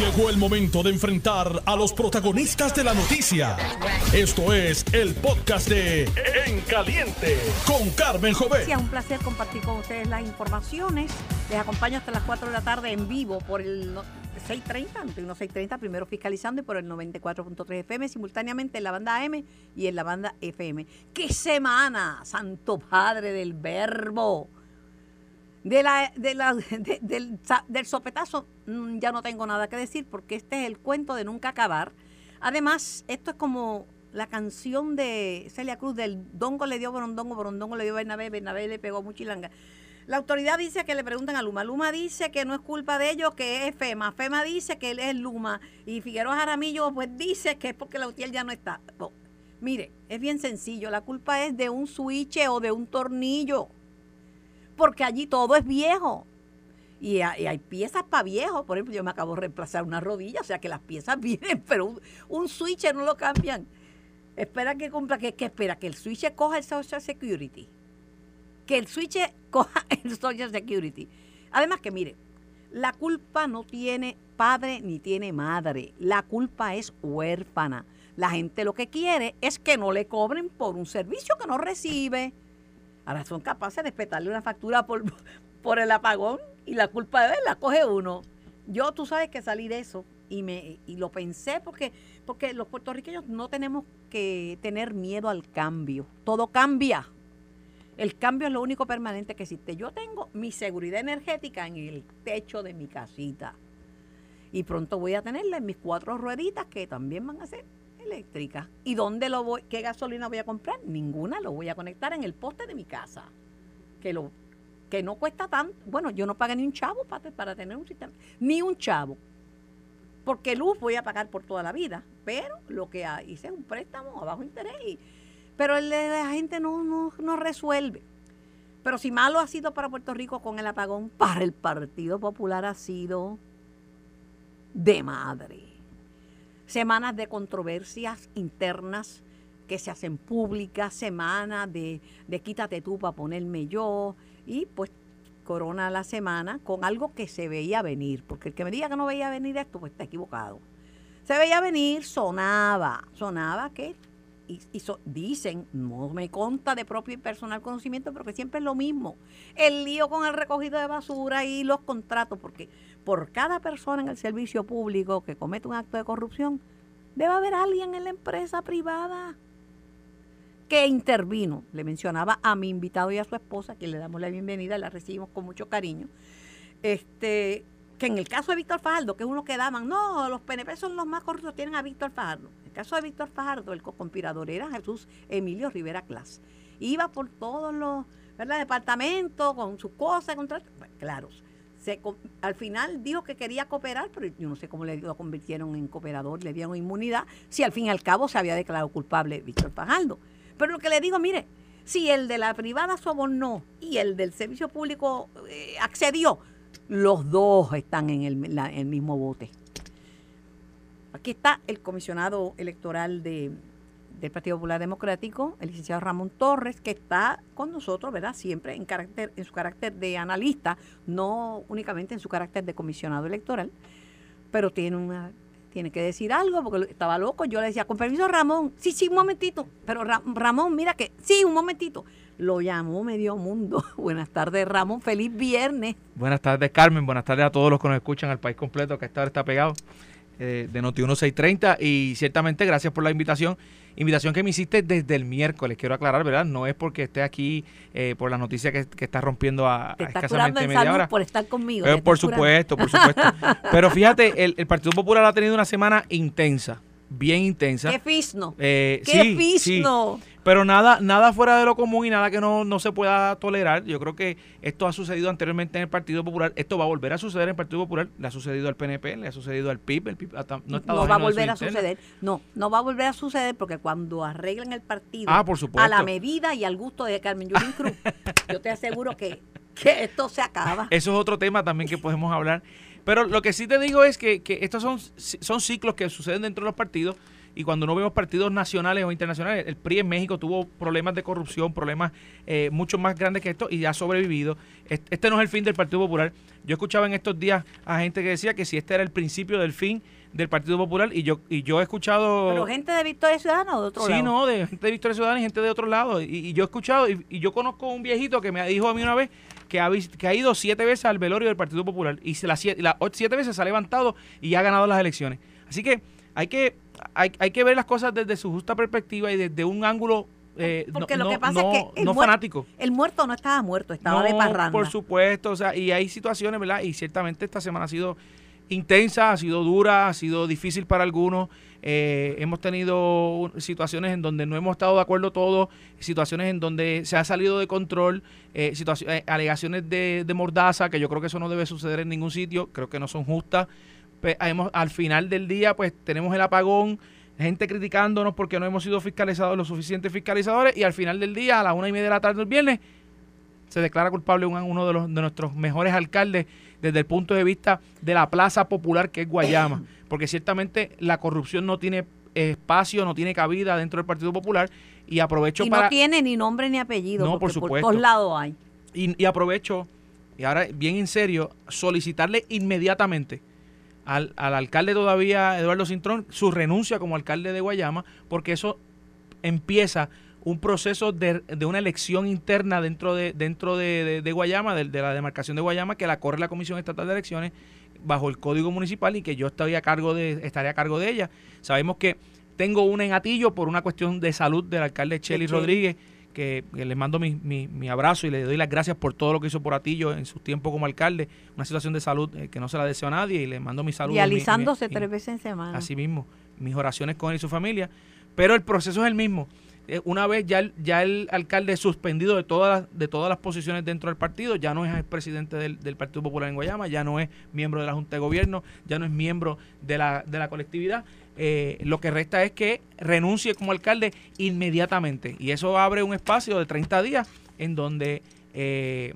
Llegó el momento de enfrentar a los protagonistas de la noticia. Esto es el podcast de En Caliente con Carmen Jovet. Es un placer compartir con ustedes las informaciones. Les acompaño hasta las 4 de la tarde en vivo por el 630, 630, primero fiscalizando y por el 94.3 FM, simultáneamente en la banda AM y en la banda FM. ¡Qué semana, Santo Padre del Verbo! De la, de la, del, del sopetazo mm, ya no tengo nada que decir porque este es el cuento de nunca acabar. Además, esto es como la canción de Celia Cruz del Dongo le dio Borondongo, Borondongo le dio Bernabé, Bernabé le pegó Muchilanga. La autoridad dice que le preguntan a Luma. Luma dice que no es culpa de ellos, que es FEMA. FEMA dice que él es Luma. Y Figueroa Jaramillo pues dice que es porque la UTIEL ya no está. mire, es bien sencillo. La culpa es de un switch o de un tornillo porque allí todo es viejo. Y hay, piezas para viejos. Por ejemplo, yo me acabo de reemplazar una rodilla, o sea que las piezas vienen, pero un, switch no lo cambian. Espera que cumpla, que, espera, que el switch coja el Social Security. Que el switch coja el Social Security. Además que mire, la culpa no tiene padre ni tiene madre. La culpa es huérfana. La gente lo que quiere es que no le cobren por un servicio que no recibe. Ahora son capaces de petarle una factura por, por el apagón y la culpa de él la coge uno. Yo, tú sabes que salí de eso y, me, y lo pensé porque, porque los puertorriqueños no tenemos que tener miedo al cambio. Todo cambia. El cambio es lo único permanente que existe. Yo tengo mi seguridad energética en el techo de mi casita. Y pronto voy a tenerla en mis cuatro rueditas que también van a ser eléctrica. ¿Y dónde lo voy? ¿Qué gasolina voy a comprar? Ninguna, lo voy a conectar en el poste de mi casa. Que lo que no cuesta tanto. Bueno, yo no pagué ni un chavo para, tener un sistema. Ni un chavo. Porque luz voy a pagar por toda la vida. Pero lo que hice es un préstamo a bajo interés. pero el la gente no, no, no resuelve. Pero si malo ha sido para Puerto Rico con el apagón, para el Partido Popular ha sido de madre semanas de controversias internas que se hacen públicas, semanas de, de quítate tú para ponerme yo, y pues corona la semana con algo que se veía venir, porque el que me diga que no veía venir esto, pues está equivocado. Se veía venir, sonaba, sonaba que, y, dicen, no me conta de propio y personal conocimiento, pero que siempre es lo mismo, el lío con el recogido de basura y los contratos, porque por cada persona en el servicio público que comete un acto de corrupción, debe haber alguien en la empresa privada que intervino. Le mencionaba a mi invitado y a su esposa, que le damos la bienvenida, la recibimos con mucho cariño. Este, que en el caso de Víctor Fajardo, que es uno que daban, no, los PNP son los más corruptos, tienen a Víctor Fajardo. En el caso de Víctor Fajardo, el co-conspirador era Jesús Emilio Rivera Clas. Iba por todos los departamentos con sus cosas, contra, claro, al final dijo que quería cooperar, pero yo no sé cómo le lo convirtieron en cooperador, le dieron inmunidad, si al fin y al cabo se había declarado culpable Víctor Fajardo. Pero lo que le digo, mire, si el de la privada sobornó y el del servicio público eh, accedió, los dos están en el, mismo bote. Aquí está el comisionado electoral de, del Partido Popular Democrático, el licenciado Ramón Torres, que está con nosotros, ¿verdad? Siempre en carácter, en su carácter de analista, no únicamente en su carácter de comisionado electoral, pero tiene una tiene que decir algo porque estaba loco. Yo le decía, con permiso Ramón, sí, sí, un momentito. Pero Ramón, mira que, sí, un momentito. Lo llamó medio mundo. Buenas tardes, Ramón. Feliz viernes. Buenas tardes, Carmen. Buenas tardes a todos los que nos escuchan al país completo, que esta hora está pegado. Eh, de Noti 1630 y ciertamente gracias por la invitación. Invitación que me hiciste desde el miércoles, quiero aclarar, ¿verdad? No es porque esté aquí eh, por la noticia que, está rompiendo a, Te escasamente media hora. por estar conmigo. Eh, por supuesto, por supuesto. Pero fíjate, el, el Partido Popular ha tenido una semana intensa bien intensa. ¡Qué fisno! Eh, ¡Qué fisno! Pero nada, nada fuera de lo común y nada que no, no se pueda tolerar. Yo creo que esto ha sucedido anteriormente en el Partido Popular. Esto va a volver a suceder en el Partido Popular. Le ha sucedido al PNP, le ha sucedido al PIB. El PIB no, va a volver a suceder. No, no va a volver a suceder porque cuando arreglen el partido ah, por a la medida y al gusto de Carmen Yulín Cruz, yo te aseguro que, que esto se acaba. Eso es otro tema también que podemos hablar. Pero lo que sí te digo es que, que estos son, son ciclos que suceden dentro de los partidos y cuando no vemos partidos nacionales o internacionales, el PRI en México tuvo problemas de corrupción, problemas eh, mucho más grandes que esto y ha sobrevivido. Este no es el fin del Partido Popular. Yo escuchaba en estos días a gente que decía que si este era el principio del fin del Partido Popular y yo y yo he escuchado pero gente de Victoria Ciudadana o de otro lado sí no de gente de Victoria Ciudadana y gente de otro lado y, yo he escuchado y, yo conozco un viejito que me dijo a mí una vez que ha, que ha ido siete veces al velorio del Partido Popular y las siete, siete veces se ha levantado y ha ganado las elecciones así que hay que hay, hay que ver las cosas desde su justa perspectiva y desde un ángulo eh, Porque no, lo que pasa es que no fanático. El muerto no estaba muerto, estaba de parranda. Por supuesto, o sea, y hay situaciones, ¿verdad? Y ciertamente esta semana ha sido intensa, ha sido dura, ha sido difícil para algunos. Eh, hemos tenido situaciones en donde no hemos estado de acuerdo todos, situaciones en donde se ha salido de control, eh, situaciones, alegaciones de, de mordaza, que yo creo que eso no debe suceder en ningún sitio, creo que no son justas. Pues, al final del día, pues tenemos el apagón, gente criticándonos porque no hemos sido fiscalizados los suficientes fiscalizadores y al final del día, a las una y media de la tarde del viernes, se declara culpable uno de, los, de nuestros mejores alcaldes desde el punto de vista de la plaza popular que es Guayama, porque ciertamente la corrupción no tiene espacio, no tiene cabida dentro del Partido Popular y aprovecho y para... no tiene ni nombre ni apellido, no, por supuesto. por todos lados hay. Y, y aprovecho, y ahora bien en serio, solicitarle inmediatamente al, alcalde todavía, Eduardo Cintrón, su renuncia como alcalde de Guayama, porque eso empieza un proceso de, una elección interna dentro de dentro de, Guayama, de, la demarcación de Guayama, que la corre la Comisión Estatal de Elecciones bajo el Código Municipal y que yo estaría a cargo de, estaría a cargo de ella. Sabemos que tengo un en por una cuestión de salud del alcalde Chely Rodríguez, que, le mando mi, mi, abrazo y le doy las gracias por todo lo que hizo por Atillo en su tiempo como alcalde. Una situación de salud eh, que no se la deseo a nadie y le mando mi salud. Y alisándose tres veces en semana. Así mismo, mis oraciones con él y su familia. Pero el proceso es el mismo. Eh, una vez ya el, ya el alcalde suspendido de todas las, de todas las posiciones dentro del partido, ya no es presidente del, del, Partido Popular en Guayama, ya no es miembro de la Junta de Gobierno, ya no es miembro de la, de la colectividad. Eh, lo que resta es que renuncie como alcalde inmediatamente. Y eso abre un espacio de 30 días en donde eh,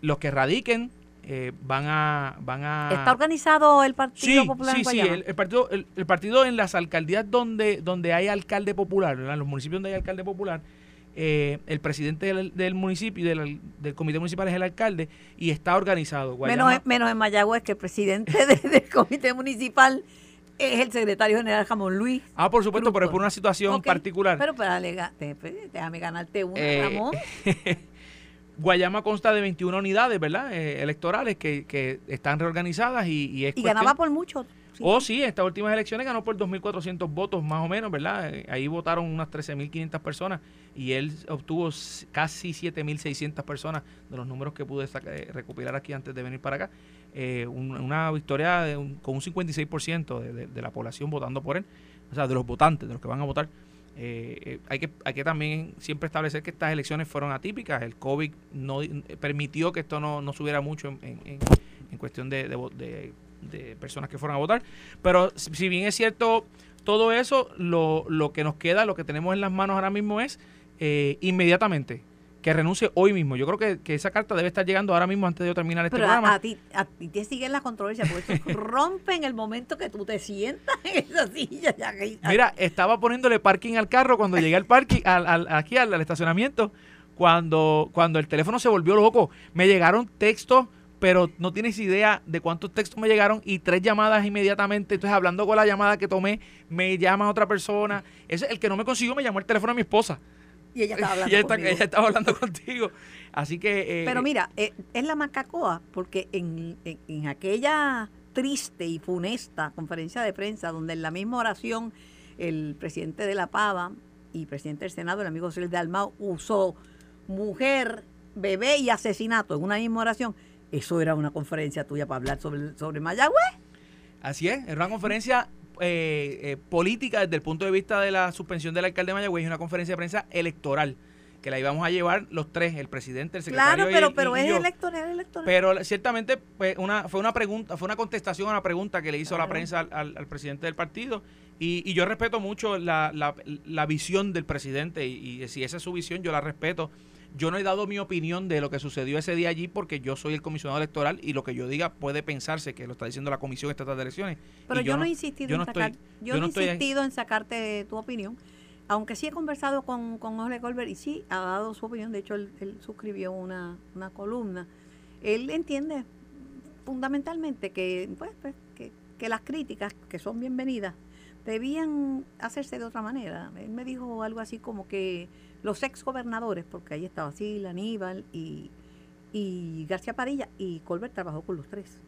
los que radiquen eh, van a van a está organizado el partido popular sí sí el, partido el, partido en las alcaldías donde donde hay alcalde popular en los municipios donde hay alcalde popular el presidente del, municipio del, del, comité municipal es el alcalde y está organizado. Menos, menos en Mayagüez que el presidente del comité municipal es el secretario general Jamón Luis. Ah, por supuesto, pero es por una situación particular. Pero, pero pues, déjame ganarte una, eh, Ramón. Guayama consta de 21 unidades, ¿verdad? Eh, electorales que, que, están reorganizadas y, y es Y ganaba por mucho. Oh, sí, estas últimas elecciones ganó por 2.400 votos más o menos, ¿verdad? Eh, ahí votaron unas 13.500 personas y él obtuvo casi 7.600 personas de los números que pude recuperar aquí antes de venir para acá. Eh, una victoria con un 56% de, de, la población votando por él, o sea, de los votantes, de los que van a votar. Eh, eh, hay, que, hay que también siempre establecer que estas elecciones fueron atípicas. El COVID no permitió que esto no, no subiera mucho en, en, cuestión de, de, personas que fueron a votar. Pero si bien es cierto todo eso, lo, lo que nos queda, lo que tenemos en las manos ahora mismo es inmediatamente que renuncie hoy mismo. Yo creo que, que, esa carta debe estar llegando ahora mismo antes de terminar este programa. A, a, ti, a ti te siguen la controversia, porque eso rompe en el momento que tú te sientas en esa silla. Mira, estaba poniéndole parking al carro cuando llegué al parking, al, aquí al, estacionamiento, cuando, cuando el teléfono se volvió loco. Me llegaron textos pero no tienes idea de cuántos textos me llegaron y tres llamadas inmediatamente. Entonces, hablando con la llamada que tomé, me llama otra persona. Ese, el que no me consiguió me llamó el teléfono a mi esposa. Y ella estaba hablando, ella estaba hablando contigo. Así que... Eh, Pero mira, eh, es la macacoa, porque en, en, aquella triste y funesta conferencia de prensa, donde en la misma oración el presidente de la Pava y presidente del Senado, el amigo César Dalmau, usó mujer, bebé y asesinato en una misma oración. Eso era una conferencia tuya para hablar sobre, sobre Mayagüez. Así es, era una conferencia eh, eh, política desde el punto de vista de la suspensión del alcalde de Mayagüez y una conferencia de prensa electoral que la íbamos a llevar los tres, el presidente, el secretario claro, pero, pero es electoral, electoral. Pero ciertamente pues, una, fue una pregunta, fue una contestación a una pregunta que le hizo la prensa al, presidente del partido y, yo respeto mucho la, la, visión del presidente y, si esa es su visión yo la respeto. Yo no he dado mi opinión de lo que sucedió ese día allí porque yo soy el comisionado electoral y lo que yo diga puede pensarse que lo está diciendo la Comisión Estatal de Elecciones. Pero yo, no he insistido en sacar, yo, no he insistido en sacarte tu opinión aunque sí he conversado con, con Jorge Colbert y sí ha dado su opinión, de hecho él, suscribió una, una, columna, él entiende fundamentalmente que, pues, pues que, que, las críticas, que son bienvenidas, debían hacerse de otra manera. Él me dijo algo así como que los ex gobernadores, porque ahí estaba así, Aníbal y, y García Padilla, y Colbert trabajó con los tres.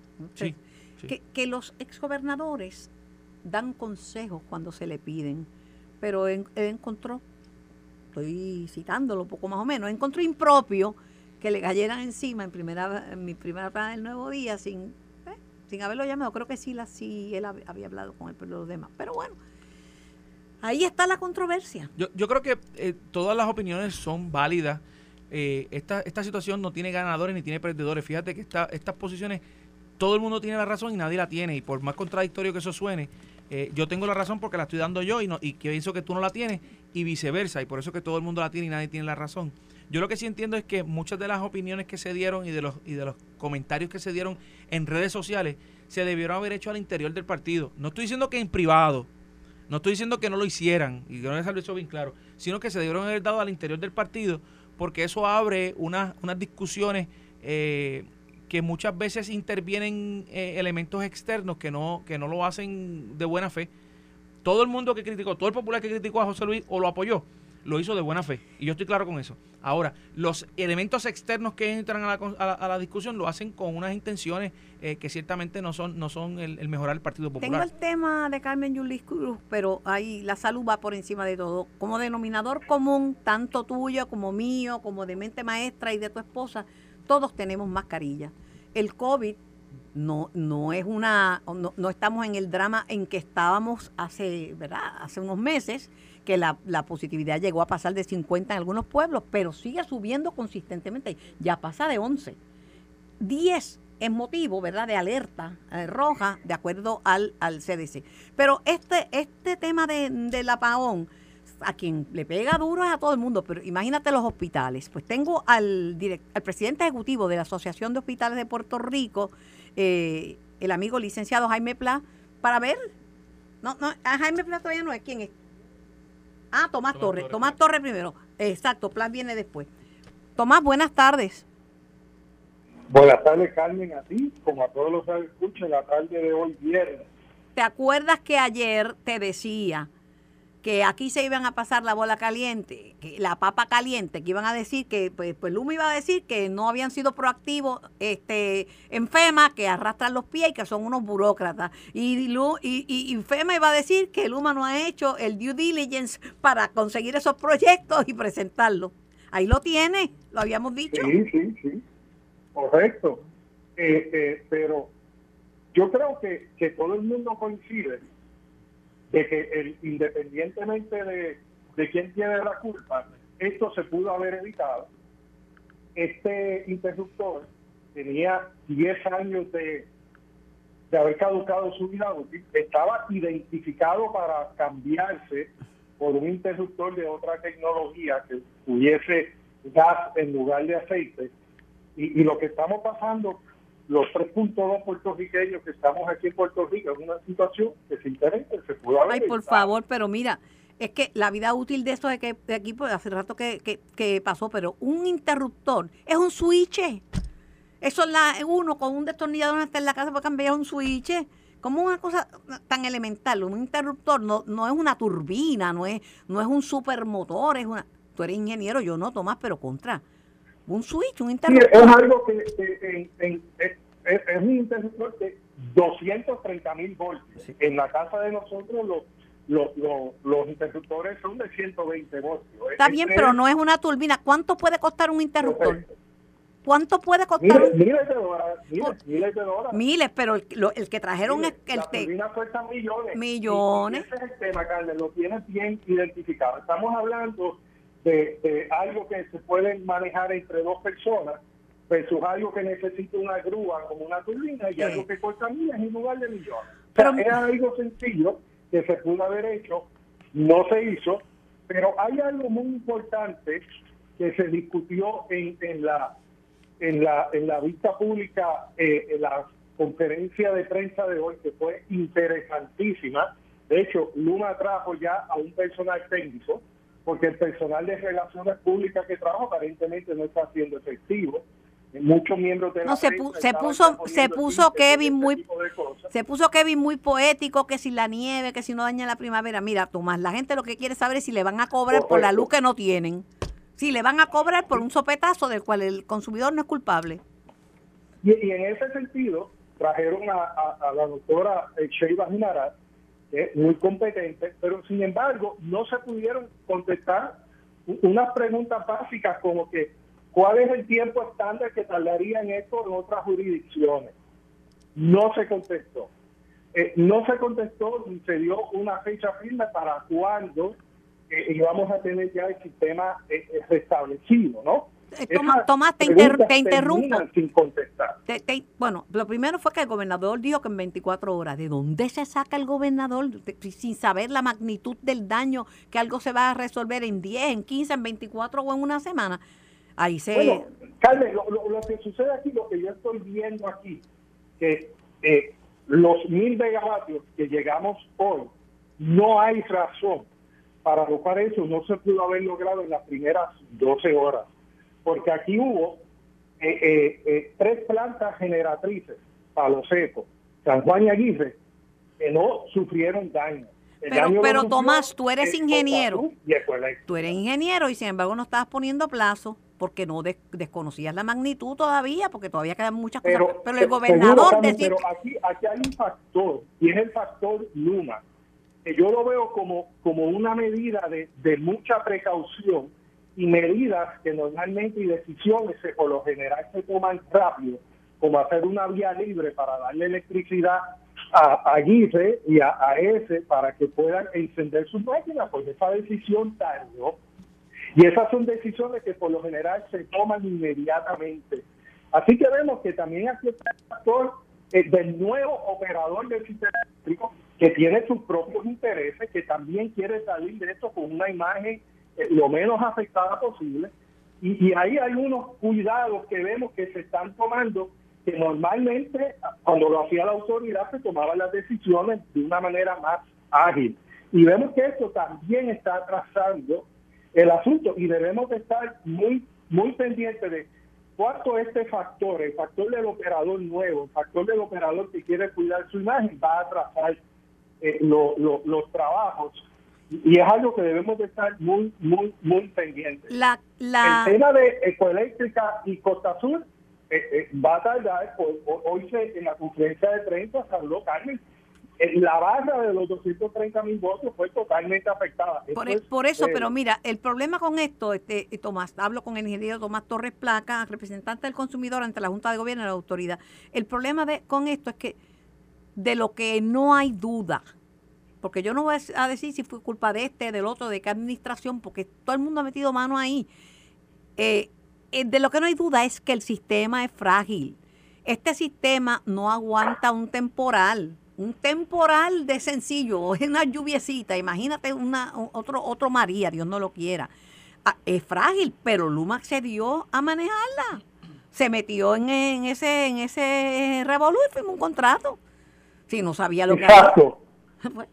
Que, que los ex gobernadores dan consejos cuando se le piden pero él, encontró, estoy citándolo poco más o menos, encontró impropio que le cayeran encima en primera en mi primera plana del nuevo día sin eh, sin haberlo llamado. Creo que sí, la, sí él había hablado con él, pero los demás. Pero bueno, ahí está la controversia. Yo, yo creo que eh, todas las opiniones son válidas. Eh, esta, situación no tiene ganadores ni tiene perdedores. Fíjate que esta, estas posiciones, todo el mundo tiene la razón y nadie la tiene. Y por más contradictorio que eso suene, eh, yo tengo la razón porque la estoy dando yo y, no, y que pienso que tú no la tienes y viceversa, y por eso que todo el mundo la tiene y nadie tiene la razón. Yo lo que sí entiendo es que muchas de las opiniones que se dieron y de los, y de los comentarios que se dieron en redes sociales se debieron haber hecho al interior del partido. No estoy diciendo que en privado, no estoy diciendo que no lo hicieran, y les hablé eso bien claro, sino que se debieron haber dado al interior del partido porque eso abre unas, unas discusiones eh, que muchas veces intervienen eh, elementos externos que no, que no lo hacen de buena fe. Todo el mundo que criticó, todo el popular que criticó a José Luis o lo apoyó, lo hizo de buena fe. Y yo estoy claro con eso. Ahora, los elementos externos que entran a la, a la, discusión lo hacen con unas intenciones eh, que ciertamente no son, no son el, mejorar el Partido Popular. Tengo el tema de Carmen Yulis Cruz, pero ahí la salud va por encima de todo. Como denominador común, tanto tuyo como mío, como de mente maestra y de tu esposa, todos tenemos mascarilla. El COVID no, no es una, no, estamos en el drama en que estábamos hace, ¿verdad? Hace unos meses, que la, positividad llegó a pasar de 50 en algunos pueblos, pero sigue subiendo consistentemente. Ya pasa de 11. 10 es motivo, ¿verdad?, de alerta eh, roja, de acuerdo al, al CDC. Pero este, este tema de, del apagón a quien le pega duro es a todo el mundo, pero imagínate los hospitales. Pues tengo al, al presidente ejecutivo de la Asociación de Hospitales de Puerto Rico, eh, el amigo licenciado Jaime Pla, para ver. No, no, a Jaime Pla todavía no es. ¿Quién es? Ah, Tomás, Torres. Tomás Torres primero. Exacto, Pla viene después. Tomás, buenas tardes. Buenas tardes, Carmen, a ti, como a todos los que escuchan la tarde de hoy viernes. ¿Te acuerdas que ayer te decía que aquí se iban a pasar la bola caliente, que la papa caliente, que iban a decir que, pues, pues Luma iba a decir que no habían sido proactivos este, en FEMA, que arrastran los pies y que son unos burócratas. Y, y, y, FEMA iba a decir que Luma no ha hecho el due diligence para conseguir esos proyectos y presentarlos. Ahí lo tiene, lo habíamos dicho. Sí, sí, sí, correcto. Eh, eh, pero yo creo que, que todo el mundo coincide de que el, independientemente de, de quién tiene la culpa, esto se pudo haber evitado. Este interruptor tenía 10 años de, de haber caducado su vida útil, estaba identificado para cambiarse por un interruptor de otra tecnología que tuviese gas en lugar de aceite. Y, y lo que estamos pasando los 3.2 puertorriqueños que estamos aquí en Puerto Rico es una situación que se interesa, se pudo haber. Ay, por favor, pero mira, es que la vida útil de esto de que de aquí pues, hace rato que, que, pasó, pero un interruptor es un switch. Eso es la, uno con un destornillador está en la casa para cambiar un switch. Como una cosa tan elemental, un interruptor no, no es una turbina, no es, no es un supermotor, es una. Tú eres ingeniero, yo no, Tomás, pero contra un switch, un interruptor. es algo que, es, un interruptor de 230 mil voltios. En la casa de nosotros los, los, interruptores son de 120 voltios. Está bien, pero no es una turbina. ¿Cuánto puede costar un interruptor? ¿Cuánto puede costar? Miles, miles de dólares. Miles, de dólares. Miles, pero el, el que trajeron es el La turbina cuesta millones. Millones. ese es el tema, Carmen, lo tienes bien identificado. Estamos hablando de, algo que se puede manejar entre dos personas versus algo que necesita una grúa como una turbina y algo que cuesta miles en lugar de millones. Pero es algo sencillo que se pudo haber hecho, no se hizo, pero hay algo muy importante que se discutió en, en la en la en la vista pública eh, en la conferencia de prensa de hoy que fue interesantísima. De hecho Luma trajo ya a un personal técnico porque el personal de relaciones públicas que trabaja aparentemente no está siendo efectivo muchos miembros de la no se, se puso se puso Kevin muy se puso Kevin muy poético que si la nieve que si no daña la primavera. Mira Tomás la gente lo que quiere saber es si le van a cobrar por la luz que no tienen. Si le van a cobrar por un sopetazo del cual el consumidor no es culpable. Y, en ese sentido trajeron a, la doctora Sheiba Jimarat muy competente pero sin embargo no se pudieron contestar unas preguntas básicas como que ¿Cuál es el tiempo estándar que tardaría en esto en otras jurisdicciones? No se contestó. Eh, no se contestó ni se dio una fecha firme para cuándo eh, íbamos a tener ya el sistema eh, restablecido, ¿no? Tomás, te, interrumpo. Sin contestar. bueno, lo primero fue que el gobernador dijo que en 24 horas. ¿De dónde se saca el gobernador sin saber la magnitud del daño que algo se va a resolver en 10, en 15, en 24 o en una semana? Ahí se... Bueno, Carmen, lo, que sucede aquí, lo que yo estoy viendo aquí, que eh, los mil megavatios que llegamos hoy, no hay razón para lo cual eso. No se pudo haber logrado en las primeras 12 horas, porque aquí hubo eh, eh, tres plantas generatrices, Palo Seco, San Juan y Aguirre, que no sufrieron daño. pero, pero Tomás, tú eres ingeniero. Tú eres ingeniero y sin embargo no estabas poniendo plazo porque no desconocías la magnitud todavía, porque todavía quedan muchas cosas. Pero, el gobernador Pero aquí, aquí hay un factor, y es el factor Luma, que yo lo veo como, como una medida de, de mucha precaución y medidas que normalmente y decisiones por lo general se toman rápido, como hacer una vía libre para darle electricidad a, a y a, a ese para que puedan encender sus máquinas, pues esa decisión tardó y esas son decisiones que por lo general se toman inmediatamente. Así que vemos que también aquí está el factor eh, del nuevo operador del sistema eléctrico que tiene sus propios intereses, que también quiere salir de esto con una imagen eh, lo menos afectada posible. Y, y ahí hay unos cuidados que vemos que se están tomando que normalmente cuando lo hacía la autoridad se tomaban las decisiones de una manera más ágil. Y vemos que esto también está atrasando el asunto y debemos de estar muy, muy pendientes de cuánto este factor, el factor del operador nuevo, el factor del operador que quiere cuidar su imagen, va a atrasar eh, los trabajos. Y es algo que debemos de estar muy, muy, muy pendientes. La, la... El tema de Ecoeléctrica y Costa Sur eh, eh, va a tardar, hoy se, en la conferencia de prensa habló Carmen, la barra de los 230 mil votos fue totalmente afectada. Por, e, eso, pero eh, mira, el problema con esto, este Tomás, hablo con el ingeniero Tomás Torres Placa, representante del consumidor ante la Junta de Gobierno y la autoridad. El problema de, con esto es que de lo que no hay duda, porque yo no voy a decir si fue culpa de este, del otro, de qué administración, porque todo el mundo ha metido mano ahí. Eh, eh, de lo que no hay duda es que el sistema es frágil. Este sistema no aguanta un temporal un temporal de sencillo, es una lluviecita, imagínate una, otro, otro María, Dios no lo quiera. Ah, es frágil, pero Luma accedió a manejarla. Se metió en, ese en ese revolú y firmó un contrato. Si no sabía lo Exacto. que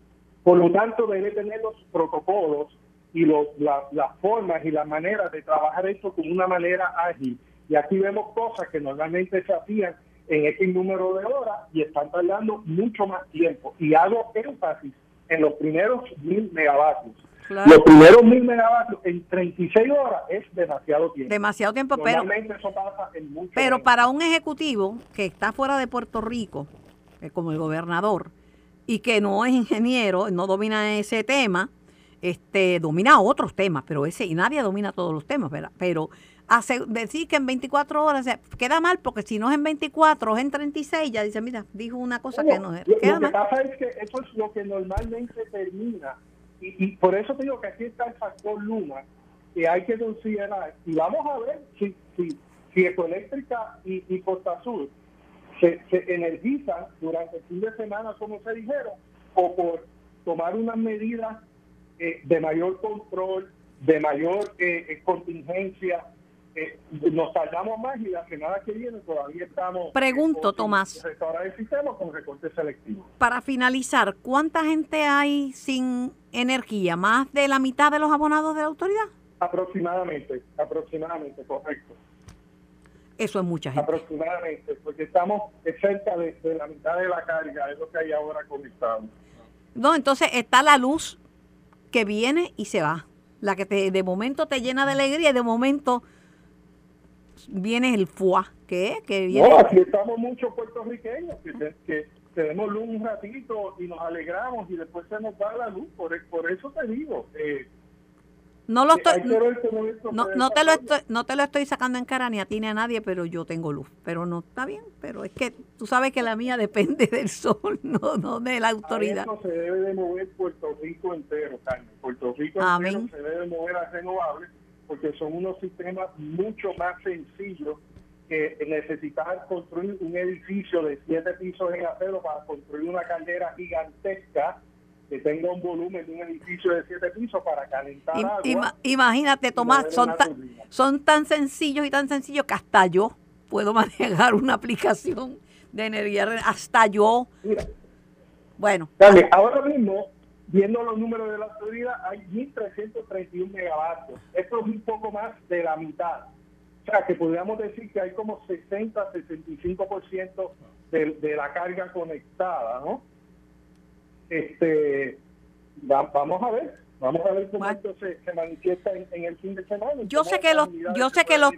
Por lo tanto, debe tener los protocolos y los, las formas y las maneras de trabajar esto con una manera ágil. Y aquí vemos cosas que normalmente se hacían en ese número de horas y están tardando mucho más tiempo. Y hago énfasis en los primeros mil megavatios. Los primeros mil megavatios en 36 horas es demasiado tiempo. Demasiado tiempo, pero, eso pasa en pero para un ejecutivo que está fuera de Puerto Rico, eh, como el gobernador, y que no es ingeniero, no domina ese tema, este domina otros temas, pero ese, y nadie domina todos los temas, ¿verdad? Pero decir que en 24 horas queda mal porque si no es en 24 es en 36 ya dice mira dijo una cosa que no es lo, que pasa es que eso es lo que normalmente termina y, por eso te digo que aquí está el factor luna que hay que considerar y vamos a ver si si, si Ecoeléctrica y, y Costa Sur se, se energizan durante el fin de semana como se dijeron o por tomar unas medidas eh, de mayor control de mayor eh, contingencia eh, nos tardamos más y la semana que viene todavía estamos... Pregunto, Tomás. Restaurar el sistema con recortes selectivos. Para finalizar, ¿cuánta gente hay sin energía? ¿Más de la mitad de los abonados de la autoridad? Aproximadamente, aproximadamente, correcto. Eso es mucha gente. Aproximadamente, porque estamos cerca de, la mitad de la carga, es lo que hay ahora conectado. No, entonces está la luz que viene y se va. La que te, de momento te llena de alegría y de momento viene el FUA, ¿qué? Que viene... No, aquí estamos muchos puertorriqueños que, que, tenemos luz un ratito y nos alegramos y después se nos va la luz. Por, por eso te digo, eh, no lo estoy, no, no, te lo estoy, no te lo estoy sacando en cara ni a ti ni a nadie, pero yo tengo luz. Pero no está bien, pero es que tú sabes que la mía depende del sol, no, no de la autoridad. A se debe de mover Puerto Rico entero, Carmen. Puerto Rico entero se debe mover a renovables porque son unos sistemas mucho más sencillos que necesitar construir un edificio de siete pisos en acero para construir una caldera gigantesca que tenga un volumen de un edificio de siete pisos para calentar agua. imagínate, Tomás, son, son tan sencillos y tan sencillos que hasta yo puedo manejar una aplicación de energía, hasta yo. bueno. ahora mismo viendo los números de la autoridad, hay 1.331 megavatios. Esto es un poco más de la mitad. O sea, que podríamos decir que hay como 60-65% de, de la carga conectada, ¿no? Este, vamos a ver. Vamos a ver cómo esto se, manifiesta en, el fin de semana. Yo sé que los, yo sé que los,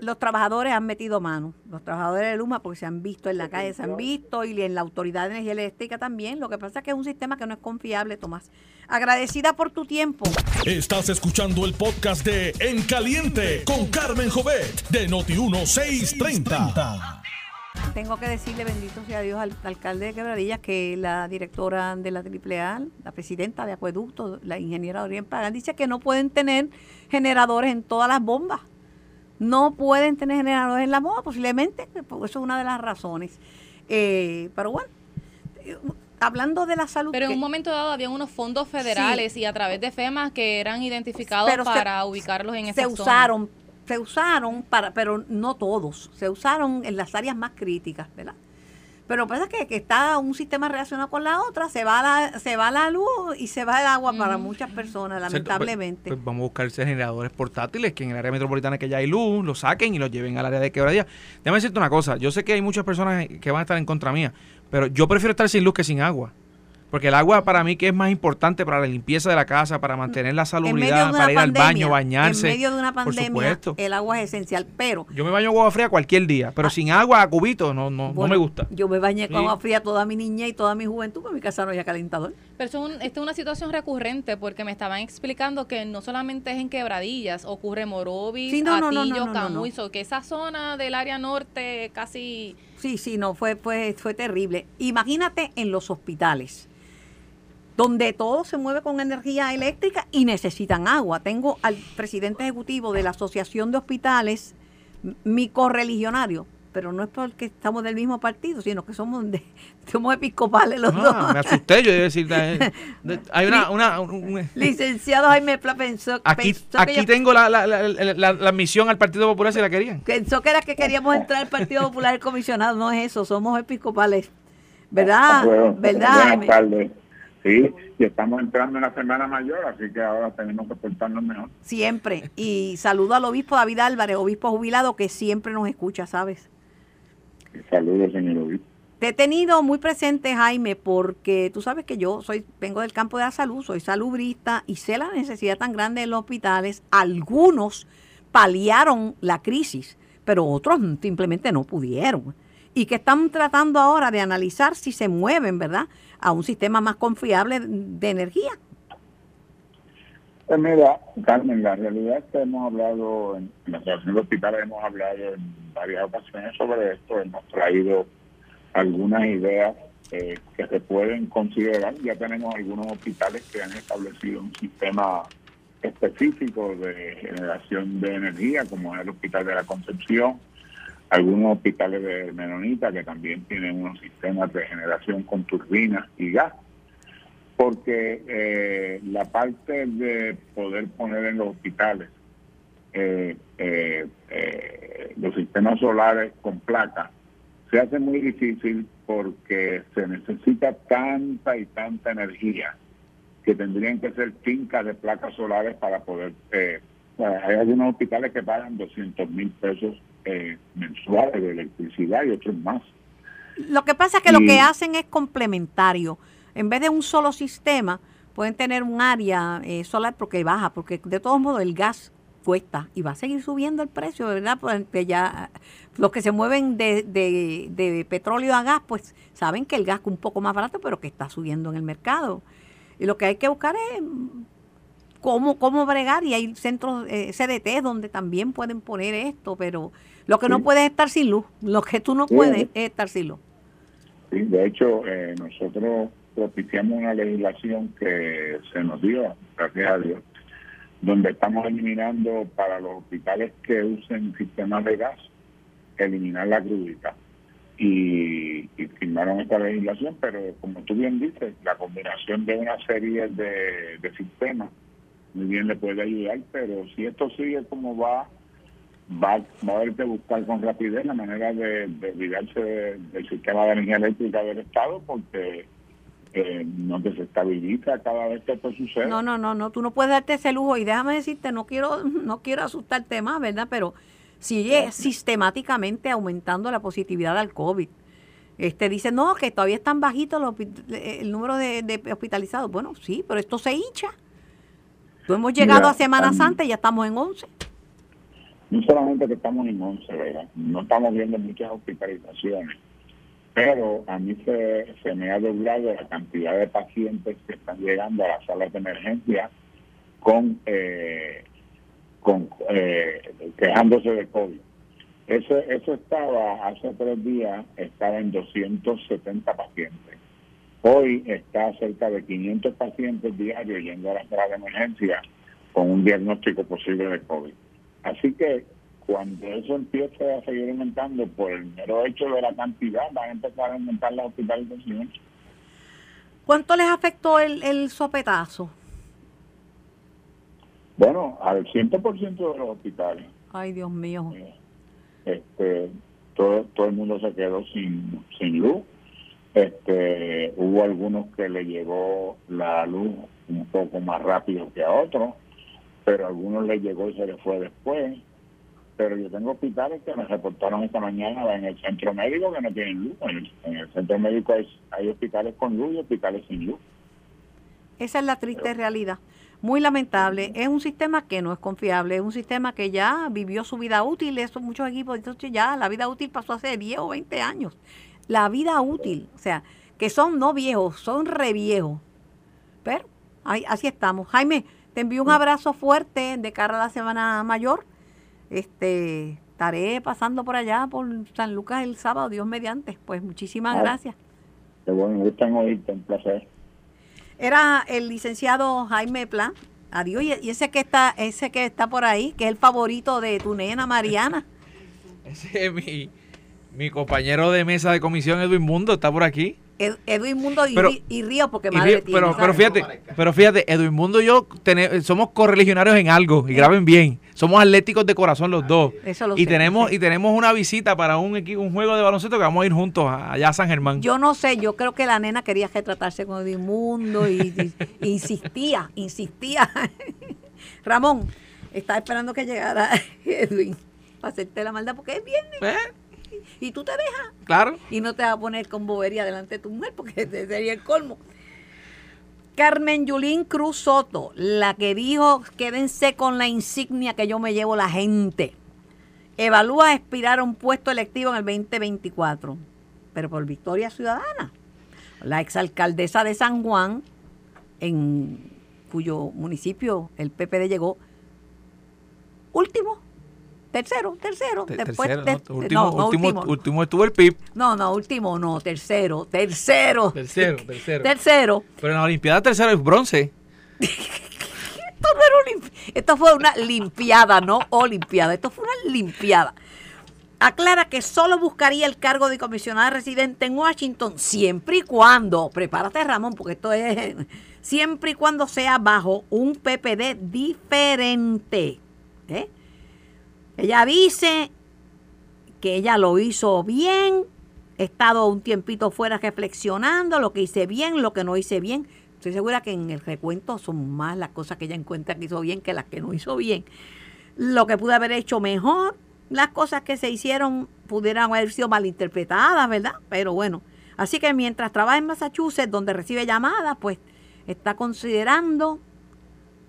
los trabajadores han metido mano, los trabajadores de Luma, porque se han visto en la calle, se han visto, y en la Autoridad de Energía Eléctrica también. Lo que pasa es que es un sistema que no es confiable, Tomás. Agradecida por tu tiempo. Estás escuchando el podcast de En Caliente con Carmen Jovet de Noti1630. Tengo que decirle bendito sea Dios al alcalde de Quebradillas que la directora de la AAA, la presidenta de Acueducto, la ingeniera Oriente Pagan, dice que no pueden tener generadores en todas las bombas. No pueden tener generadores en la bomba, posiblemente, pues eso es una de las razones. Eh, pero bueno, hablando de la salud. Pero en un momento dado había unos fondos federales y a través de FEMA que eran identificados para ubicarlos en esa Se usaron se usaron para, pero no todos, se usaron en las áreas más críticas, ¿verdad? Pero pasa que, que está un sistema relacionado con la otra, se va la, se va la luz y se va el agua para muchas personas, pues, lamentablemente. Pues, vamos a buscar generadores portátiles que en el área metropolitana que ya hay luz, los saquen y los lleven al área de quebradilla. Déjame decirte una cosa, yo sé que hay muchas personas que van a estar en contra mía, pero yo prefiero estar sin luz que sin agua. Porque el agua para mí que es más importante para la limpieza de la casa, para mantener la salubridad, para ir al baño, bañarse. En medio de una pandemia, el agua es esencial, pero... Yo me baño con agua fría cualquier día, pero ah. sin agua a cubito no, no, no me gusta. Yo me bañé con agua fría toda mi niña y toda mi juventud, porque mi casa no había calentador. Pero es esta es una situación recurrente, porque me estaban explicando que no solamente es en Quebradillas, ocurre Morovis, sí, Atillo, Camuizo, que esa zona del área norte casi... Sí, sí, no, fue, fue, fue terrible. Imagínate en los hospitales donde todo se mueve con energía eléctrica y necesitan agua. Tengo al presidente ejecutivo de la Asociación de Hospitales, mi correligionario, pero no es porque estamos del mismo partido, sino que somos de, somos episcopales los ah, dos. Me asusté, yo iba a decir, hay una, una licenciado Jaime Pla pensó, aquí, aquí tengo la, la, la, la, misión al Partido Popular si la querían. Pensó que era que queríamos entrar al Partido Popular el comisionado, no es eso, somos episcopales, ¿verdad? ¿Verdad? Sí, y estamos entrando en la Semana Mayor, así que ahora tenemos que portarnos mejor. Siempre. Y saludo al obispo David Álvarez, obispo jubilado, que siempre nos escucha, ¿sabes? Saludos, señor obispo. Te he tenido muy presente, Jaime, porque tú sabes que yo soy vengo del campo de la salud, soy salubrista y sé la necesidad tan grande de los hospitales. Algunos paliaron la crisis, pero otros simplemente no pudieron. Y que están tratando ahora de analizar si se mueven, ¿verdad? a un sistema más confiable de energía. Pues mira, Carmen, la realidad es que hemos hablado, en la Asociación de Hospitales hemos hablado en varias ocasiones sobre esto, hemos traído algunas ideas eh, que se pueden considerar. Ya tenemos algunos hospitales que han establecido un sistema específico de generación de energía, como es el Hospital de la Concepción, algunos hospitales de Menonita que también tienen unos sistemas de generación con turbinas y gas. porque eh, la parte de poder poner en los hospitales eh, eh, los sistemas solares con placa se hace muy difícil porque se necesita tanta y tanta energía que tendrían que ser fincas de placas solares para poder... hay algunos hospitales que pagan 200 mil pesos mensuales de electricidad y otros más. Lo que pasa es que lo que hacen es complementario en vez de un solo sistema, pueden tener un área eh, solar porque baja, porque de todos modos el gas cuesta y va a seguir subiendo el precio, ¿verdad? Porque ya los que se mueven de, de, petróleo a gas, pues saben que el gas es un poco más barato, pero que está subiendo en el mercado. Y lo que hay que buscar es cómo, cómo bregar, y hay centros eh, CDT donde también pueden poner esto, pero lo que no puede es estar sin luz, lo que tú no puedes es estar sin luz. Sí, de hecho, eh, nosotros propiciamos una legislación que se nos dio, gracias a Dios, donde estamos eliminando para los hospitales que usen sistemas de gas, eliminar la crudita. Y, firmaron esta legislación, pero como tú bien dices, la combinación de una serie de, sistemas muy bien le puede ayudar, pero si esto sigue como va, va, va a haber que buscar con rapidez la manera de, de olvidarse del sistema de energía eléctrica del Estado, porque eh, no desestabiliza cada vez que esto sucede. No, no, no, no, tú no puedes darte ese lujo y déjame decirte, no quiero, no quiero asustarte más, ¿verdad? Pero sigue sistemáticamente aumentando la positividad al COVID. Este dice, no, que todavía están bajitos los, el número de, hospitalizados. Bueno, sí, pero esto se hincha. Tú hemos llegado a Semana Santa y ya estamos en 11. No solamente que estamos en 11, ¿verdad? No estamos viendo muchas hospitalizaciones pero a mí se, se me ha doblado la cantidad de pacientes que están llegando a las salas de emergencia con, eh, con eh, quejándose de COVID. Eso, eso estaba hace tres días, estaba en 270 pacientes. Hoy está cerca de 500 pacientes diarios yendo a la sala de emergencia con un diagnóstico posible de COVID. Así que cuando eso empiece a seguir aumentando por el mero hecho de la cantidad, van a empezar a aumentar las hospitalizaciones. ¿Cuánto les afectó el, el sopetazo? Bueno, al 100% de los hospitales. Ay, Dios mío. Eh, este, todo, todo el mundo se quedó sin, sin luz. Este, hubo algunos que le llegó la luz un poco más rápido que a otros, pero a algunos le llegó y se le fue después pero yo tengo hospitales que me reportaron esta mañana en el centro médico que no tienen luz. En el, centro médico hay, hospitales con luz y hospitales sin luz. Esa es la triste realidad. Muy lamentable. Es un sistema que no es confiable. Es un sistema que ya vivió su vida útil. Eso muchos equipos, entonces ya la vida útil pasó hace 10 o 20 años. La vida útil. O sea, que son no viejos, son reviejos. Pero así estamos. Jaime, te envío un abrazo fuerte de cara a la Semana Mayor este, estaré pasando por allá, por San Lucas el sábado, Dios mediante. Pues muchísimas ah, gracias. Qué bueno, me gusta oírte, un placer. Era el licenciado Jaime Plan. Adiós, y ese que está, ese que está por ahí, que es el favorito de tu nena Mariana. ese es mi, mi compañero de mesa de comisión, Edwin Mundo, está por aquí. Edwin Mundo y, Río, porque madre pero, pero fíjate, pero fíjate, Edwin Mundo y yo somos correligionarios en algo y graben bien. Somos atléticos de corazón los dos. y tenemos y tenemos una visita para un equipo, un juego de baloncesto que vamos a ir juntos allá a San Germán. Yo no sé, yo creo que la nena quería retratarse con Edwin Mundo y, insistía, insistía. Ramón, estaba esperando que llegara Edwin para hacerte la maldad porque es viernes. ¿Eh? Y tú te dejas. Claro. Y no te vas a poner con bobería delante de tu mujer porque sería el colmo. Carmen Yulín Cruz Soto, la que dijo, quédense con la insignia que yo me llevo la gente. Evalúa aspirar a un puesto electivo en el 2024, pero por victoria ciudadana. La exalcaldesa de San Juan, en cuyo municipio el PPD llegó último Tercero, tercero. Después, último, último, último, estuvo el PIB. No, no, último no, tercero, tercero. Tercero, tercero. tercero. Pero en la Olimpiada tercero es bronce. esto, no era esto fue una limpiada, no olimpiada. Esto fue una limpiada. aclara que solo buscaría el cargo de comisionada residente en Washington siempre y cuando, prepárate Ramón, porque esto es, siempre y cuando sea bajo un PPD diferente. Ella dice que ella lo hizo bien, he estado un tiempito fuera reflexionando lo que hice bien, lo que no hice bien. Estoy segura que en el recuento son más las cosas que ella encuentra que hizo bien que las que no hizo bien. Lo que pude haber hecho mejor, las cosas que se hicieron pudieran haber sido malinterpretadas, ¿verdad? Pero bueno, así que mientras trabaja en Massachusetts, donde recibe llamadas, pues está considerando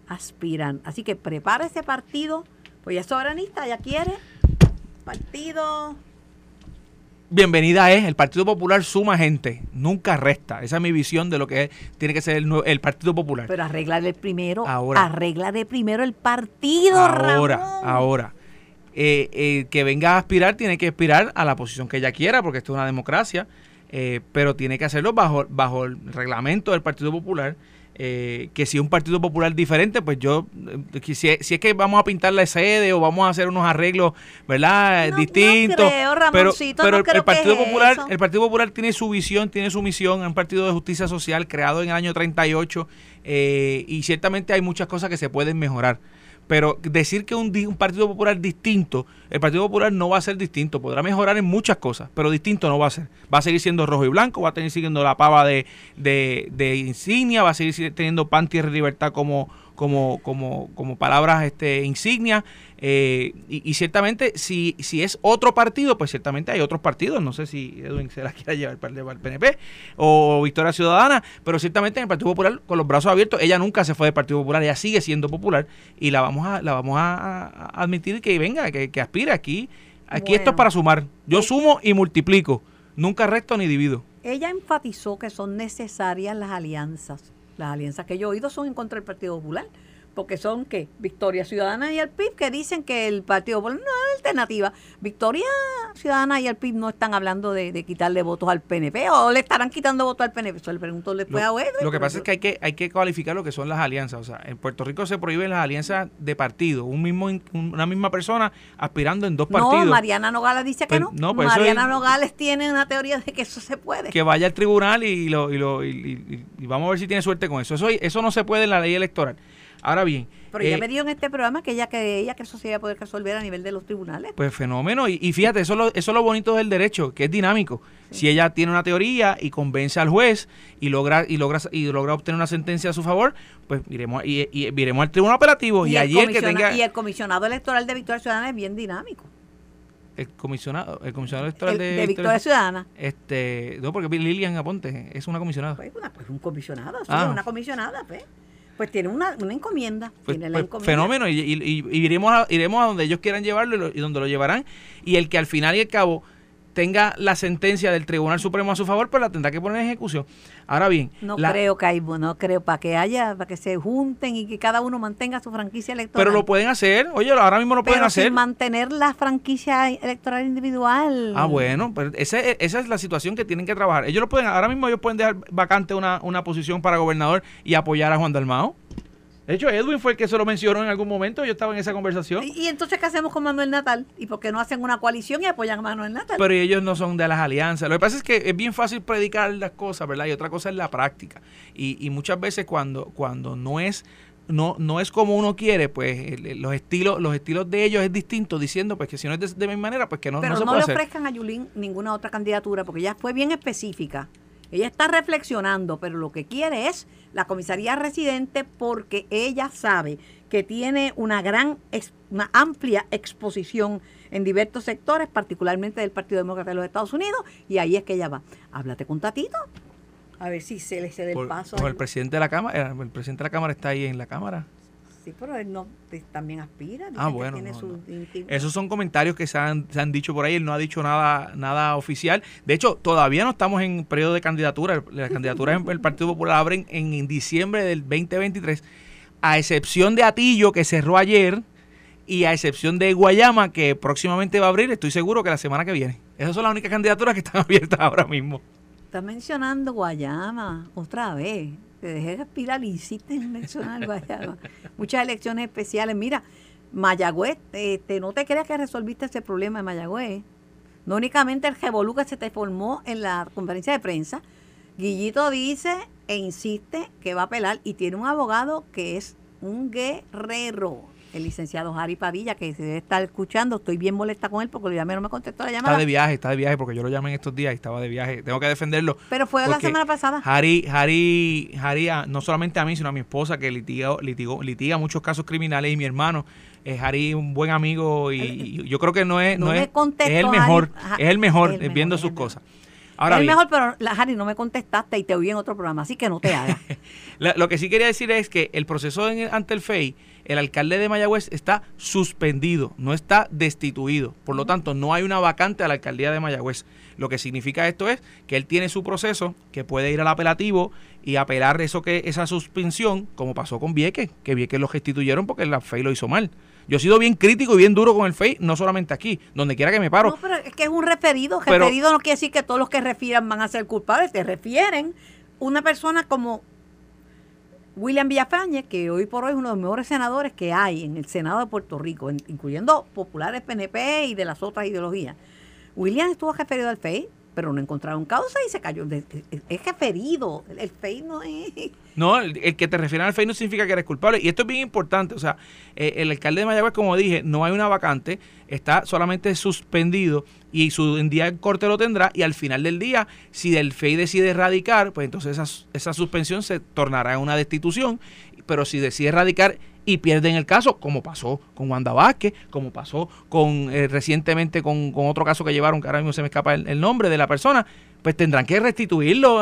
aspirar. Así que prepara ese partido, pues ya es soberanista, ya quiere partido. Bienvenida es, el Partido Popular suma gente, nunca resta. Esa es mi visión de lo que tiene que ser el, Partido Popular. Pero arreglarle primero, ahora, arreglarle primero el partido, Ahora, ahora. Eh, eh, que venga a aspirar, tiene que aspirar a la posición que ella quiera, porque esto es una democracia, eh, pero tiene que hacerlo bajo, bajo el reglamento del Partido Popular. Que si un Partido Popular diferente, pues yo, si, si, es que vamos a pintar la sede o vamos a hacer unos arreglos, ¿verdad? Distintos. pero, pero el, Partido Popular, el Partido Popular tiene su visión, tiene su misión, es un partido de justicia social creado en el año 38 y ciertamente hay muchas cosas que se pueden mejorar. Pero decir que un, Partido Popular distinto, el Partido Popular no va a ser distinto, podrá mejorar en muchas cosas, pero distinto no va a ser. Va a seguir siendo rojo y blanco, va a seguir siguiendo la pava de, de, de insignia, va a seguir teniendo pan, tierra y libertad como, como, como, como palabras este, insignias. Eh, y, ciertamente, si, si es otro partido, pues ciertamente hay otros partidos. No sé si Edwin se las quiera llevar para el PNP o Victoria Ciudadana, pero ciertamente en el Partido Popular, con los brazos abiertos, ella nunca se fue del Partido Popular, ella sigue siendo popular y la vamos a, la vamos a, admitir que venga, que, que aspire aquí. Aquí esto es para sumar. Yo sumo y multiplico, nunca resto ni divido. Ella enfatizó que son necesarias las alianzas las alianzas que yo he oído son en contra del Partido Popular porque son que Victoria Ciudadana y el PIB que dicen que el Partido Popular no es alternativa. Victoria Ciudadana y el PIB no están hablando de, quitarle votos al PNP o le estarán quitando votos al PNP. Eso le pregunto después lo, a Lo que pasa es que hay que hay que cualificar lo que son las alianzas. O sea, en Puerto Rico se prohíben las alianzas de partido. Un mismo una misma persma aspirando en dos partidos. No, Mariana Nogales dice que pues no. Pues Mariana Nogales tiene una teoría de que eso se puede. Que vaya al tribunal y lo, y, lo, y, vamos a ver si tiene suerte con eso. Eso eso no se puede en la ley electoral. Ahora bien. Pero ella eh, me dijo en este programa que ella que ella que eso se iba a poder resolver a nivel de los tribunales. Pues fenómeno. Y, fíjate, eso es, lo, eso es lo bonito del derecho, que es dinámico. Si ella tiene una teoría y convence al juez y logra y logra y logra obtener una sentencia a su favor, pues iremos y, iremos al tribunal operativo y, allí el que tenga y el comisionado electoral de Victoria Ciudadana es bien dinámico el comisionado el comisionado electoral de, Victoria Ciudadana este no porque Lilian Aponte es una comisionada pues, una, pues un comisionado sí, ah. una comisionada pues pues tiene una, una encomienda. Pues, tiene la pues, encomienda. Fenómeno, y, iremos, a, iremos a donde ellos quieran llevarlo y, donde lo llevarán. Y el que al final y al cabo tenga la sentencia del Tribunal Supremo a su favor, pues la tendrá que poner en ejecución. Ahora bien, no creo, Caibo, no creo, para que haya, para que se junten y que cada uno mantenga su franquicia electoral. Pero lo pueden hacer, oye, ahora mismo lo pueden pero hacer. Sin mantener la franquicia electoral individual. Ah, bueno, pues esa, esa es la situación que tienen que trabajar. Ellos lo pueden, ahora mismo ellos pueden dejar vacante una, una posición para gobernador y apoyar a Juan Dalmao. De hecho, Edwin fue el que se lo mencionó en algún momento, yo estaba en esa conversación. ¿Y, entonces qué hacemos con Manuel Natal? ¿Y por qué no hacen una coalición y apoyan a Manuel Natal? Pero ellos no son de las alianzas. Lo que pasa es que es bien fácil predicar las cosas, ¿verdad? Y otra cosa es la práctica. Y, muchas veces cuando, cuando no es no, no es como uno quiere, pues los estilos los estilos de ellos es distinto, diciendo pues que si no es de, mi manera, pues que no, Pero no se no le ofrezcan a Yulín ninguna otra candidatura, porque ya fue bien específica. Ella está reflexionando, pero lo que quiere es la comisaría residente porque ella sabe que tiene una gran, una amplia exposición en diversos sectores, particularmente del Partido Demócrata de los Estados Unidos, y ahí es que ella va. Háblate con Tatito. A ver si se le cede el paso. el presidente de la Cámara, el presidente de la Cámara está ahí en la Cámara. Sí, pero él no también aspira. Ah, bueno. Esos son comentarios que se han, se han, dicho por ahí. Él no ha dicho nada nada oficial. De hecho, todavía no estamos en periodo de candidatura. Las candidaturas el Partido Popular abren en, diciembre del 2023, a excepción de Atillo, que cerró ayer, y a excepción de Guayama, que próximamente va a abrir, estoy seguro que la semana que viene. Esas son las únicas candidaturas que están abiertas ahora mismo. Está mencionando Guayama otra vez te dejé respirar y hiciste mencionar Guayama. Muchas elecciones especiales. Mira, Mayagüez, este, no te creas que resolviste ese problema de Mayagüez. No únicamente el revolú que se te formó en la conferencia de prensa. Guillito dice e insiste que va a apelar y tiene un abogado que es un guerrero el licenciado Harry Padilla, que se debe estar escuchando. Estoy bien molesta con él porque lo llamé, no me contestó la llamada. Está de viaje, está de viaje porque yo lo llamé en estos días y estaba de viaje. Tengo que defenderlo. Pero fue la semana pasada. Harry, Harry, Harry, no solamente a mí, sino a mi esposa, que litiga, litiga muchos casos criminales y mi hermano. es Harry un buen amigo y, yo creo que no es, no, es, es el mejor, es el mejor, viendo sus cosas. Ahora es mejor, pero la, Harry no me contestaste y te oí en otro programa, así que no te hagas. lo que sí quería decir es que el proceso ante el FEI el alcalde de Mayagüez está suspendido, no está destituido. Por lo tanto, no hay una vacante a la alcaldía de Mayagüez. Lo que significa esto es que él tiene su proceso, que puede ir al apelativo y apelar eso que esa suspensión, como pasó con Vieques, que Vieques lo restituyeron porque la FEI lo hizo mal. Yo he sido bien crítico y bien duro con el FEI, no solamente aquí, donde quiera que me paro. No, pero es que es un referido. Referido no quiere decir que todos los que refieran van a ser culpables. Te refieren una persona como William Villafañez, que hoy por hoy es uno de los mejores senadores que hay en el Senado de Puerto Rico, incluyendo populares PNP y de las otras ideologías. William estuvo referido al FEI, pero no encontraron causa y se cayó. Es referido. El FEI no es. No, el, que te refieran al FEI no significa que eres culpable. Y esto es bien importante. O sea, eh, el alcalde de Mayagüez, como dije, no hay una vacante, está solamente suspendido y su día en corte lo tendrá y al final del día, si el FEI decide erradicar, pues entonces esa, esa suspensión se tornará en una destitución, pero si decide erradicar y pierden el caso, como pasó con Wanda Vázquez, como pasó con eh, recientemente con, otro caso que llevaron, que ahora mismo se me escapa el, nombre de la persona, pues tendrán que restituirlo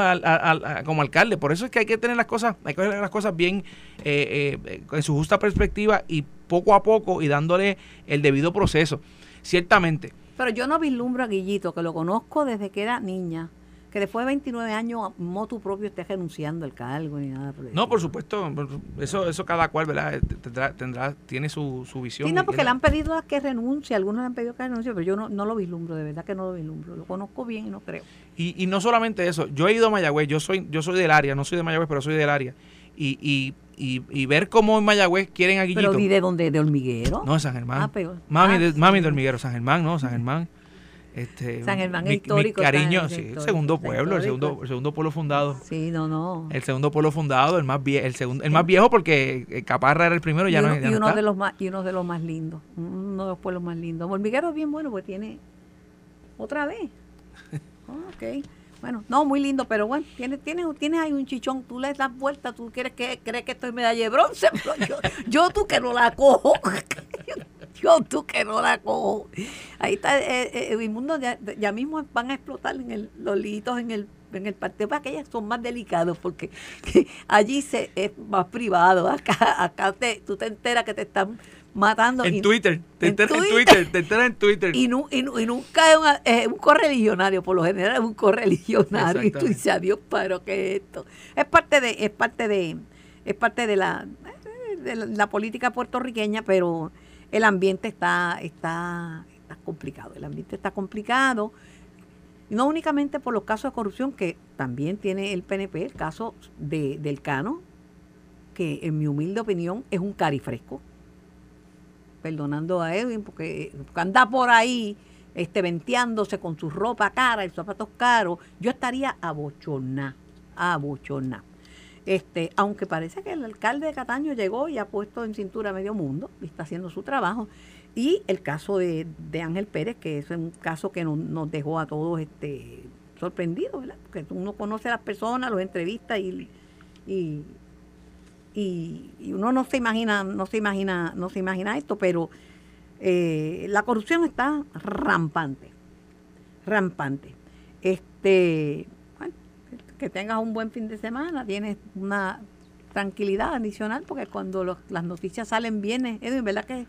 como alcalde. Por eso es que hay que tener las cosas, hay que tener las cosas bien eh, eh, en su justa perspectiva y poco a poco y dándole el debido proceso. Ciertamente, pero yo no vislumbro a Guillito, que lo conozco desde que era niña, que después de 29 años motu propio esté renunciando al cargo ni nada. Por no, por supuesto, eso eso cada cual, ¿verdad? Tendrá, tendrá tiene su, su visión. Sí, no, porque le han pedido a que renuncie, algunos le han pedido que renuncie, pero yo no, no lo vislumbro, de verdad que no lo vislumbro. Lo conozco bien y no creo. Y, y no solamente eso, yo he ido a Mayagüez, yo soy, yo soy del área, no soy de Mayagüez, pero soy del área. Y, y y, ver cómo en Mayagüez quieren a Guillito. ¿Pero ni de dónde? ¿De Hormiguero? No, de San Germán. Ah, peor. Mami, de, ah, mami de Hormiguero, San Germán, ¿no? San Germán. Este, San Germán es histórico. Mi cariño, sí, el segundo pueblo, el segundo, el segundo pueblo fundado. Sí, no, no. El segundo pueblo fundado, el más viejo, el segundo, el más viejo porque eh, Caparra era el primero, ya no, y uno de los más y uno de los más lindos, uno de los pueblos más lindos. Hormiguero es bien bueno porque tiene otra vez. ok. Bueno, no, muy lindo, pero bueno, tienes, tienes, tienes ahí un chichón, tú le das vuelta, tú quieres que crees que estoy medalla de bronce, yo, yo tú que no la cojo. yo tú que no la cojo. Ahí está eh, eh, el mundo, ya, ya, mismo van a explotar en el, los litos en el en el partido para aquellas son más delicados porque allí se es más privado acá acá te, tú te enteras que te están matando. En Twitter, te enteras en Twitter, te enteras en Twitter. Y, y, nunca es, un correligionario, por lo general es un correligionario. Y tú dices, adiós, pero ¿qué es esto? Es parte de, es parte de, es parte de la, de la, política puertorriqueña, pero el ambiente está, está, está complicado. El ambiente está complicado. No únicamente por los casos de corrupción que también tiene el PNP, el caso de, del Cano, que en mi humilde opinión es un carifresco perdonando a Edwin, porque, anda por ahí este, venteándose con su ropa cara y zapatos caros, yo estaría abochona, abochona. Este, aunque parece que el alcalde de Cataño llegó y ha puesto en cintura a medio mundo y está haciendo su trabajo. Y el caso de, Ángel Pérez, que es un caso que nos, dejó a todos este, sorprendidos, ¿verdad? Porque uno conoce a las personas, los entrevista y, y, y, uno no se imagina, no se imagina, no se imagina esto, pero eh, la corrupción está rampante, rampante. Este, que tengas un buen fin de semana, tienes una tranquilidad adicional, porque cuando las noticias salen bien, es verdad que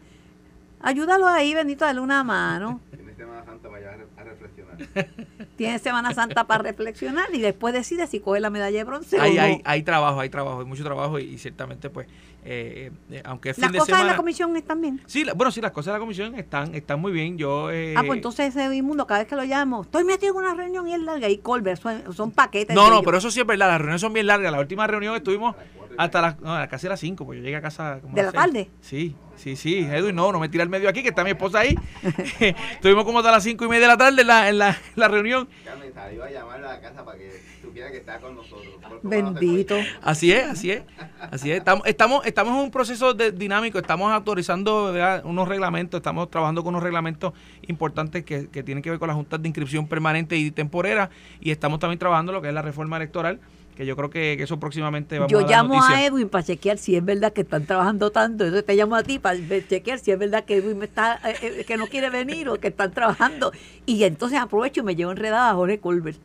ayúdalo ahí, bendito, dale una mano. Semana Santa vaya a reflexionar. Tiene Semana Santa para reflexionar y después decide si coge la medalla de bronce hay, o no. hay, hay trabajo, hay trabajo, hay mucho trabajo y, ciertamente pues, eh, eh, aunque es fin las de cosas de la comisión están bien. Sí, bueno, sí, las cosas de la comisión están, están muy bien. Yo, eh, ah, pues entonces ese inmundo, cada vez que lo llamo, estoy metido en una reunión y es larga y Colbert, son, son paquetes. No, no, pero eso sí es verdad, las reuniones son bien largas. La última reunión estuvimos Hasta las, no, casi a las 5, porque yo llegué a casa. Como ¿De la tarde? Sí, sí, sí. Edwin, no, no me tira el medio aquí, que está mi esposa ahí. Estuvimos como hasta las 5 y media de la tarde en la, en la, la reunión. Carmen salió a llamar a la casa para que supiera que está con nosotros. Bendito. Así es, así es. Así es. Estamos, estamos, estamos en un proceso de, dinámico, estamos autorizando unos reglamentos, estamos trabajando con unos reglamentos importantes que, que tienen que ver con las juntas de inscripción permanente y temporera y estamos también trabajando lo que es la reforma electoral que yo creo que, eso próximamente vamos yo a Yo llamo a Edwin para chequear si es verdad que están trabajando tanto. Entonces te llamo a ti para chequear si es verdad que Edwin me está, eh, eh, que no quiere venir o que están trabajando. Y entonces aprovecho y me llevo enredada a Jorge Colbert.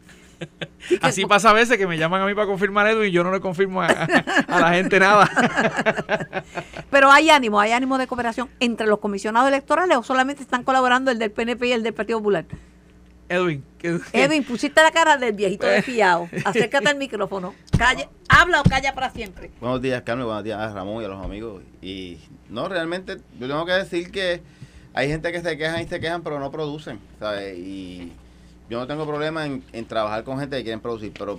Así pasa a veces que me llaman a mí para confirmar Edwin y yo no le confirmo a, la gente nada. Pero hay ánimo, hay ánimo de cooperación entre los comisionados electorales o solamente están colaborando el del PNP y el del Partido Popular. Edwin. Edwin, pusiste la cara del viejito de fiado. Acércate al micrófono. Calle, habla o calla para siempre. Buenos días, Carmen. Buenos días, Ramón y a los amigos. Y no, realmente, yo tengo que decir que hay gente que se quejan y se quejan, pero no producen. ¿sabes? Y yo no tengo problema en, trabajar con gente que quieren producir, pero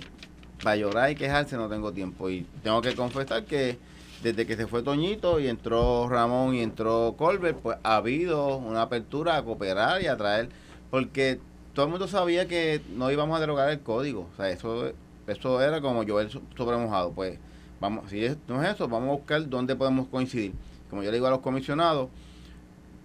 para llorar y quejarse no tengo tiempo. Y tengo que confesar que desde que se fue Toñito y entró Ramón y entró Colbert, pues ha habido una apertura a cooperar y a traer, porque todo el mundo sabía que no íbamos a derogar el código. O sea, eso, eso era como yo el sobremojado. Pues, vamos, si no es eso, vamos a buscar dónde podemos coincidir. Como yo le digo a los comisionados,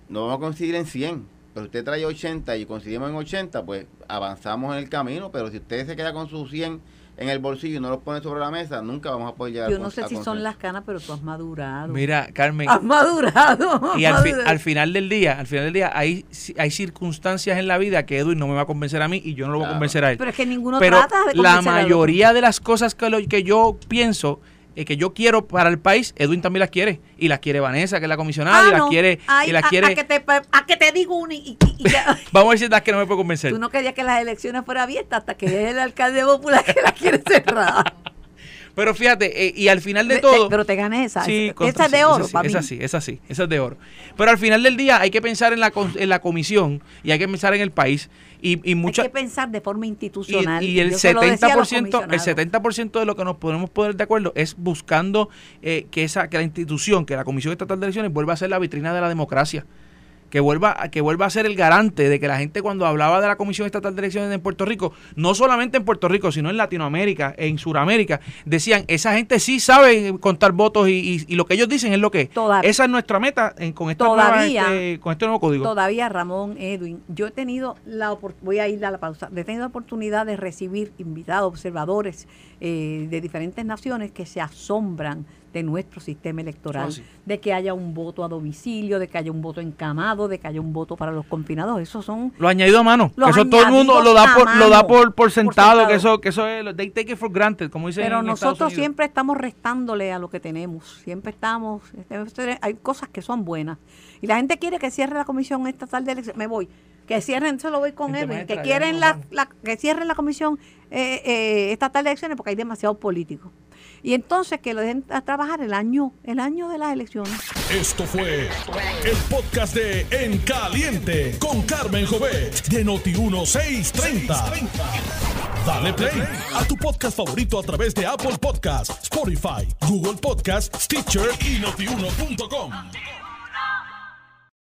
no vamos a coincidir en 100, pero usted trae 80 y coincidimos en 80, pues avanzamos en el camino, pero si usted se queda con sus 100 en el bolsillo y no los pone sobre la mesa, nunca vamos a poder llegar Yo no sé si son las canas, pero tú has madurado. Mira, Carmen. Has madurado. Y al, final del día, al final del día, hay, hay circunstancias en la vida que Edwin no me va a convencer a mí y yo no lo voy a convencer a él. Pero es que ninguno trata de la mayoría de las cosas que, lo, que yo pienso eh, que yo quiero para el país, Edwin también las quiere. Y las quiere Vanessa, que es la comisionada, y las quiere. y las quiere... A, que te, a que te digo una y, Vamos a decir las que no me puedo convencer. Tú no querías que las elecciones fueran abiertas hasta que es el alcalde popular que las quiere cerrar. Pero fíjate, eh, y al final de todo. pero te gané esa. esa es de oro, esa, sí, esa esa sí, esa es de oro. Pero al final del día hay que pensar en la, en la comisión y hay que pensar en el país. Y, y Hay que pensar de forma institucional. Y, el, 70%, el 70% de lo que nos podemos poner de acuerdo es buscando eh, que, esa, que la institución, que la Comisión Estatal de Elecciones vuelva a ser la vitrina de la democracia que vuelva, que vuelva a ser el garante de que la gente cuando hablaba de la Comisión Estatal de Elecciones en Puerto Rico, no solamente en Puerto Rico, sino en Latinoamérica, en Sudamérica, decían, esa gente sí sabe contar votos y, lo que ellos dicen es lo que es. Esa es nuestra meta en, con, esta este, con este nuevo código. Todavía, Ramón, Edwin, yo he tenido la voy a ir a la pausa, he tenido la oportunidad de recibir invitados, observadores eh, de diferentes naciones que se asombran de nuestro sistema electoral, de que haya un voto a domicilio, de que haya un voto encamado, de que haya un voto para los confinados. Eso son lo añadido a mano. Eso todo el mundo lo da por lo da por, por, sentado, que eso que eso es they take it for granted, como dicen Pero nosotros siempre estamos restándole a lo que tenemos. Siempre estamos este, hay cosas que son buenas. Y la gente quiere que cierre la comisión estatal de elecciones. Me voy que cierren, lo voy con Edwin, que quieren la, que cierren la comisión eh, eh, estatal de elecciones porque hay demasiados políticos. Y entonces que lo dejen a trabajar el año, el año de las elecciones. Esto fue el podcast de En Caliente con Carmen Jovet de Noti 1630. Dale play a tu podcast favorito a través de Apple Podcasts, Spotify, Google Podcasts, Stitcher y notiuno.com.